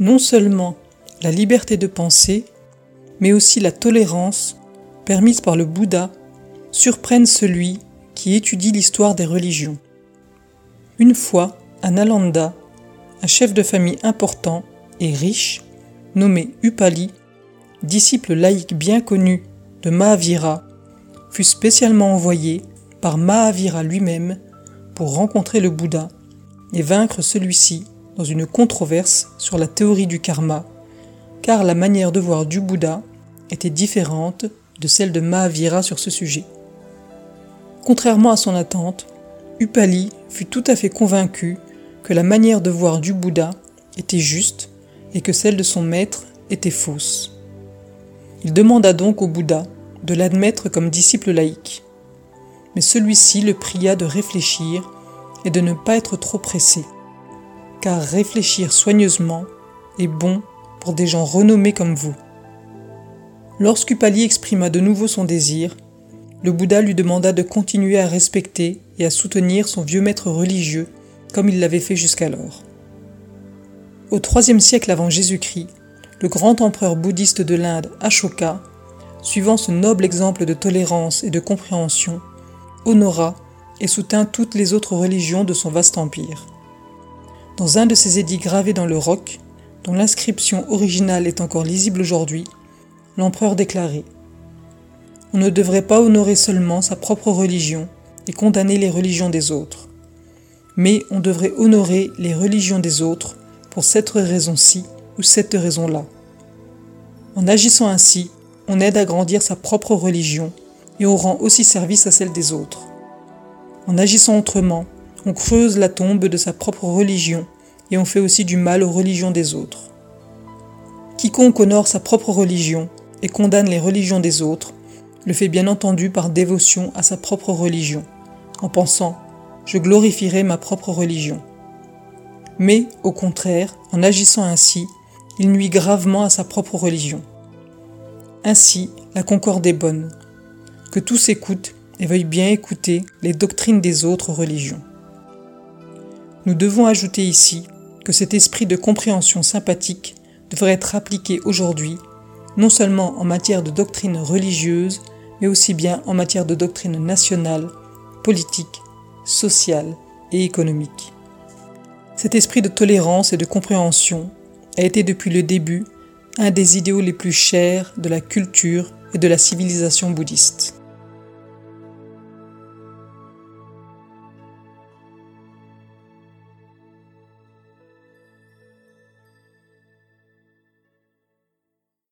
non seulement la liberté de penser, mais aussi la tolérance permise par le Bouddha surprennent celui qui étudie l'histoire des religions. Une fois, à Nalanda, un chef de famille important et riche, nommé Upali, disciple laïque bien connu de Mahavira, fut spécialement envoyé par Mahavira lui-même pour rencontrer le Bouddha et vaincre celui-ci dans une controverse sur la théorie du karma, car la manière de voir du Bouddha était différente de celle de Mahavira sur ce sujet. Contrairement à son attente, Upali fut tout à fait convaincu que la manière de voir du Bouddha était juste et que celle de son maître était fausse. Il demanda donc au Bouddha de l'admettre comme disciple laïque. Mais celui-ci le pria de réfléchir et de ne pas être trop pressé, car réfléchir soigneusement est bon pour des gens renommés comme vous. Lorsqu'Upali exprima de nouveau son désir, le Bouddha lui demanda de continuer à respecter et à soutenir son vieux maître religieux comme il l'avait fait jusqu'alors. Au IIIe siècle avant Jésus-Christ, le grand empereur bouddhiste de l'Inde, Ashoka, suivant ce noble exemple de tolérance et de compréhension, honora et soutint toutes les autres religions de son vaste empire. Dans un de ses édits gravés dans le roc, dont l'inscription originale est encore lisible aujourd'hui, l'empereur déclarait On ne devrait pas honorer seulement sa propre religion et condamner les religions des autres, mais on devrait honorer les religions des autres pour cette raison-ci ou cette raison-là. En agissant ainsi, on aide à grandir sa propre religion et on rend aussi service à celle des autres. En agissant autrement, on creuse la tombe de sa propre religion et on fait aussi du mal aux religions des autres. Quiconque honore sa propre religion et condamne les religions des autres le fait bien entendu par dévotion à sa propre religion, en pensant ⁇ Je glorifierai ma propre religion ⁇ mais, au contraire, en agissant ainsi, il nuit gravement à sa propre religion. Ainsi, la concorde est bonne. Que tous écoutent et veuillent bien écouter les doctrines des autres religions. Nous devons ajouter ici que cet esprit de compréhension sympathique devrait être appliqué aujourd'hui, non seulement en matière de doctrine religieuse, mais aussi bien en matière de doctrine nationale, politique, sociale et économique. Cet esprit de tolérance et de compréhension a été depuis le début un des idéaux les plus chers de la culture et de la civilisation bouddhiste.